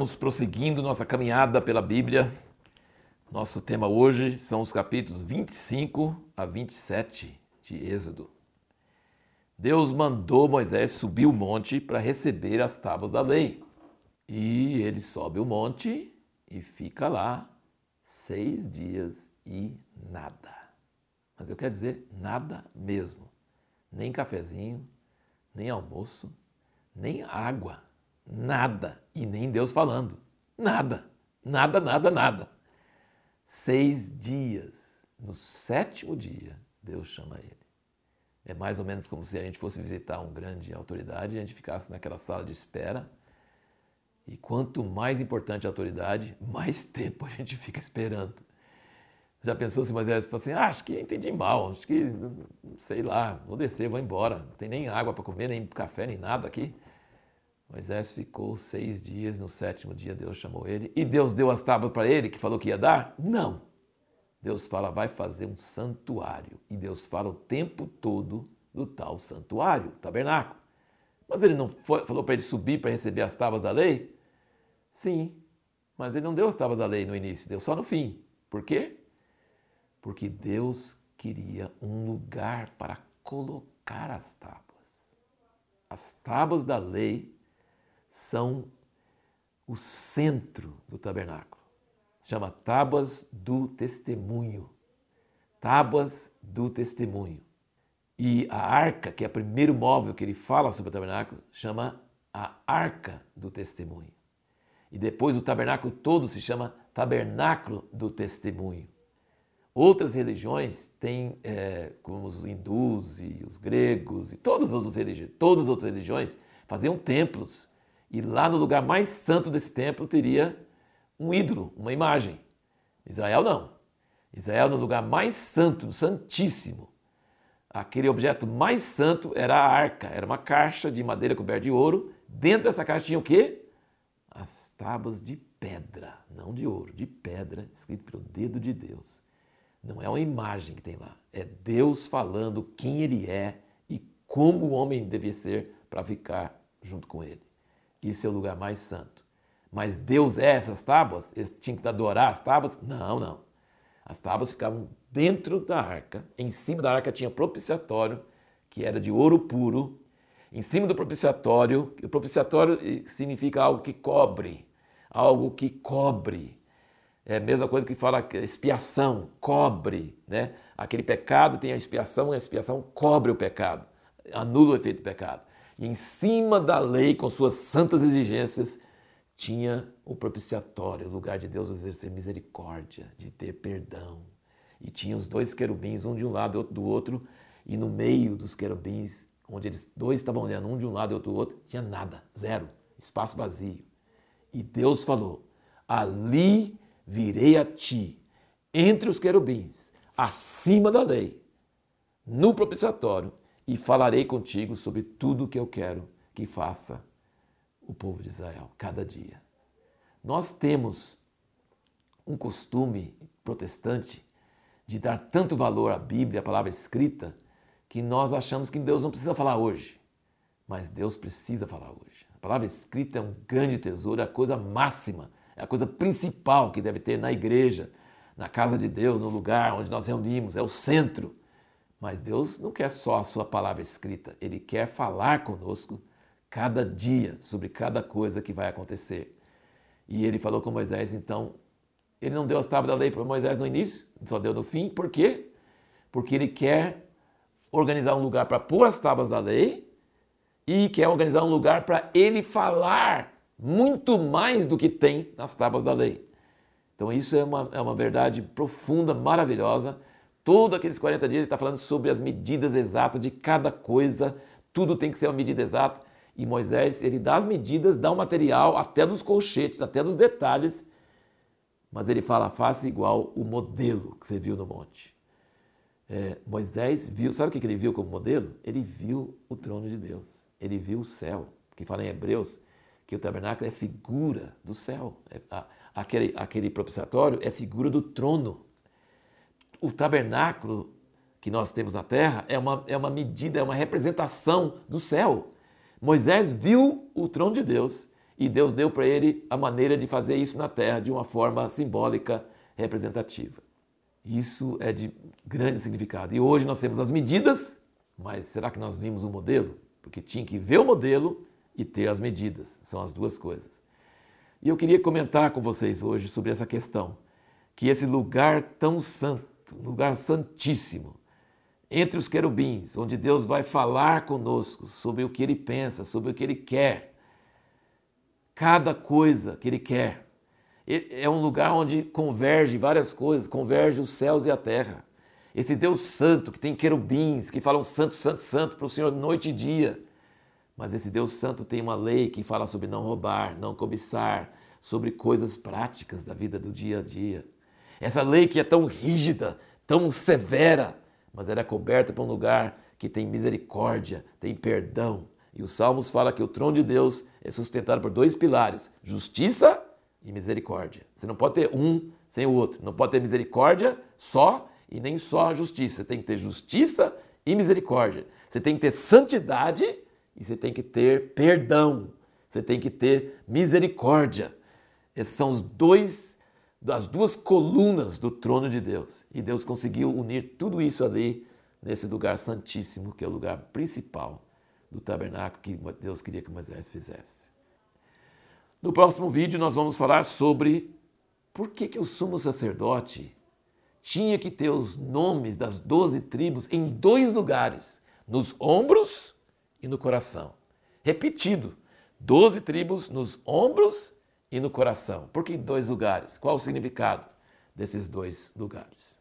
Estamos prosseguindo nossa caminhada pela Bíblia. Nosso tema hoje são os capítulos 25 a 27 de Êxodo. Deus mandou Moisés subir o monte para receber as tábuas da lei. E ele sobe o monte e fica lá seis dias e nada. Mas eu quero dizer nada mesmo. Nem cafezinho, nem almoço, nem água Nada. E nem Deus falando. Nada. Nada, nada, nada. Seis dias. No sétimo dia, Deus chama ele. É mais ou menos como se a gente fosse visitar um grande autoridade e a gente ficasse naquela sala de espera. E quanto mais importante a autoridade, mais tempo a gente fica esperando. Já pensou se Moisés falou assim: ah, acho que entendi mal, acho que, sei lá, vou descer, vou embora. Não tem nem água para comer, nem café, nem nada aqui. Moisés ficou seis dias, no sétimo dia Deus chamou ele. E Deus deu as tábuas para ele, que falou que ia dar? Não. Deus fala, vai fazer um santuário. E Deus fala o tempo todo do tal santuário, tabernáculo. Mas ele não foi, falou para ele subir para receber as tábuas da lei? Sim, mas ele não deu as tábuas da lei no início, deu só no fim. Por quê? Porque Deus queria um lugar para colocar as tábuas. As tábuas da lei são o centro do tabernáculo. Se chama Tábuas do Testemunho. Tábuas do Testemunho. E a arca, que é o primeiro móvel que ele fala sobre o tabernáculo, chama a Arca do Testemunho. E depois o tabernáculo todo se chama Tabernáculo do Testemunho. Outras religiões têm, é, como os hindus e os gregos e todas as outras religiões, todas as outras religiões faziam templos e lá no lugar mais santo desse templo teria um ídolo, uma imagem. Israel não. Israel, no lugar mais santo, santíssimo, aquele objeto mais santo era a arca, era uma caixa de madeira coberta de ouro. Dentro dessa caixa tinha o quê? As tábuas de pedra, não de ouro, de pedra, escrito pelo dedo de Deus. Não é uma imagem que tem lá, é Deus falando quem ele é e como o homem devia ser para ficar junto com ele. É o lugar mais santo. Mas Deus é essas tábuas? Eles tinham que adorar as tábuas? Não, não. As tábuas ficavam dentro da arca. Em cima da arca tinha propiciatório, que era de ouro puro. Em cima do propiciatório, o propiciatório significa algo que cobre, algo que cobre. É a mesma coisa que fala expiação, cobre, né? Aquele pecado tem a expiação, e a expiação cobre o pecado, anula o efeito do pecado. E em cima da lei, com suas santas exigências, tinha o propiciatório, o lugar de Deus exercer misericórdia, de ter perdão. E tinha os dois querubins, um de um lado e outro do outro, e no meio dos querubins, onde eles dois estavam olhando, um de um lado e outro do outro, tinha nada, zero, espaço vazio. E Deus falou: Ali virei a ti, entre os querubins, acima da lei, no propiciatório, e falarei contigo sobre tudo o que eu quero que faça o povo de Israel cada dia. Nós temos um costume protestante de dar tanto valor à Bíblia, à palavra escrita, que nós achamos que Deus não precisa falar hoje. Mas Deus precisa falar hoje. A palavra escrita é um grande tesouro, é a coisa máxima, é a coisa principal que deve ter na igreja, na casa de Deus, no lugar onde nós reunimos, é o centro. Mas Deus não quer só a sua palavra escrita, ele quer falar conosco cada dia sobre cada coisa que vai acontecer. E ele falou com Moisés, então, ele não deu as tábuas da lei para Moisés no início, só deu no fim. Por quê? Porque ele quer organizar um lugar para pôr as tábuas da lei e quer organizar um lugar para ele falar muito mais do que tem nas tábuas da lei. Então, isso é uma, é uma verdade profunda, maravilhosa Todos aqueles 40 dias ele está falando sobre as medidas exatas de cada coisa, tudo tem que ser uma medida exata. E Moisés, ele dá as medidas, dá o material, até dos colchetes, até dos detalhes, mas ele fala, faça igual o modelo que você viu no monte. É, Moisés viu, sabe o que ele viu como modelo? Ele viu o trono de Deus, ele viu o céu, que fala em Hebreus que o tabernáculo é figura do céu, é, a, aquele, aquele propiciatório é figura do trono o tabernáculo que nós temos na terra é uma, é uma medida, é uma representação do céu. Moisés viu o trono de Deus e Deus deu para ele a maneira de fazer isso na terra de uma forma simbólica, representativa. Isso é de grande significado. E hoje nós temos as medidas, mas será que nós vimos o modelo? Porque tinha que ver o modelo e ter as medidas. São as duas coisas. E eu queria comentar com vocês hoje sobre essa questão, que esse lugar tão santo, lugar santíssimo, entre os querubins, onde Deus vai falar conosco sobre o que ele pensa, sobre o que ele quer, cada coisa que ele quer. É um lugar onde converge várias coisas, converge os céus e a terra. Esse Deus santo que tem querubins que falam santo, santo, santo para o Senhor noite e dia. Mas esse Deus Santo tem uma lei que fala sobre não roubar, não cobiçar, sobre coisas práticas da vida do dia a dia. Essa lei que é tão rígida, tão severa, mas ela é coberta por um lugar que tem misericórdia, tem perdão. E os Salmos fala que o trono de Deus é sustentado por dois pilares: justiça e misericórdia. Você não pode ter um sem o outro. Não pode ter misericórdia só e nem só a justiça. Você tem que ter justiça e misericórdia. Você tem que ter santidade e você tem que ter perdão, você tem que ter misericórdia. Esses são os dois, as duas colunas do trono de Deus. E Deus conseguiu unir tudo isso ali nesse lugar santíssimo, que é o lugar principal do tabernáculo que Deus queria que Moisés fizesse. No próximo vídeo nós vamos falar sobre por que, que o sumo sacerdote tinha que ter os nomes das doze tribos em dois lugares, nos ombros e no coração. Repetido, doze tribos nos ombros e no coração. Por que dois lugares? Qual o significado desses dois lugares?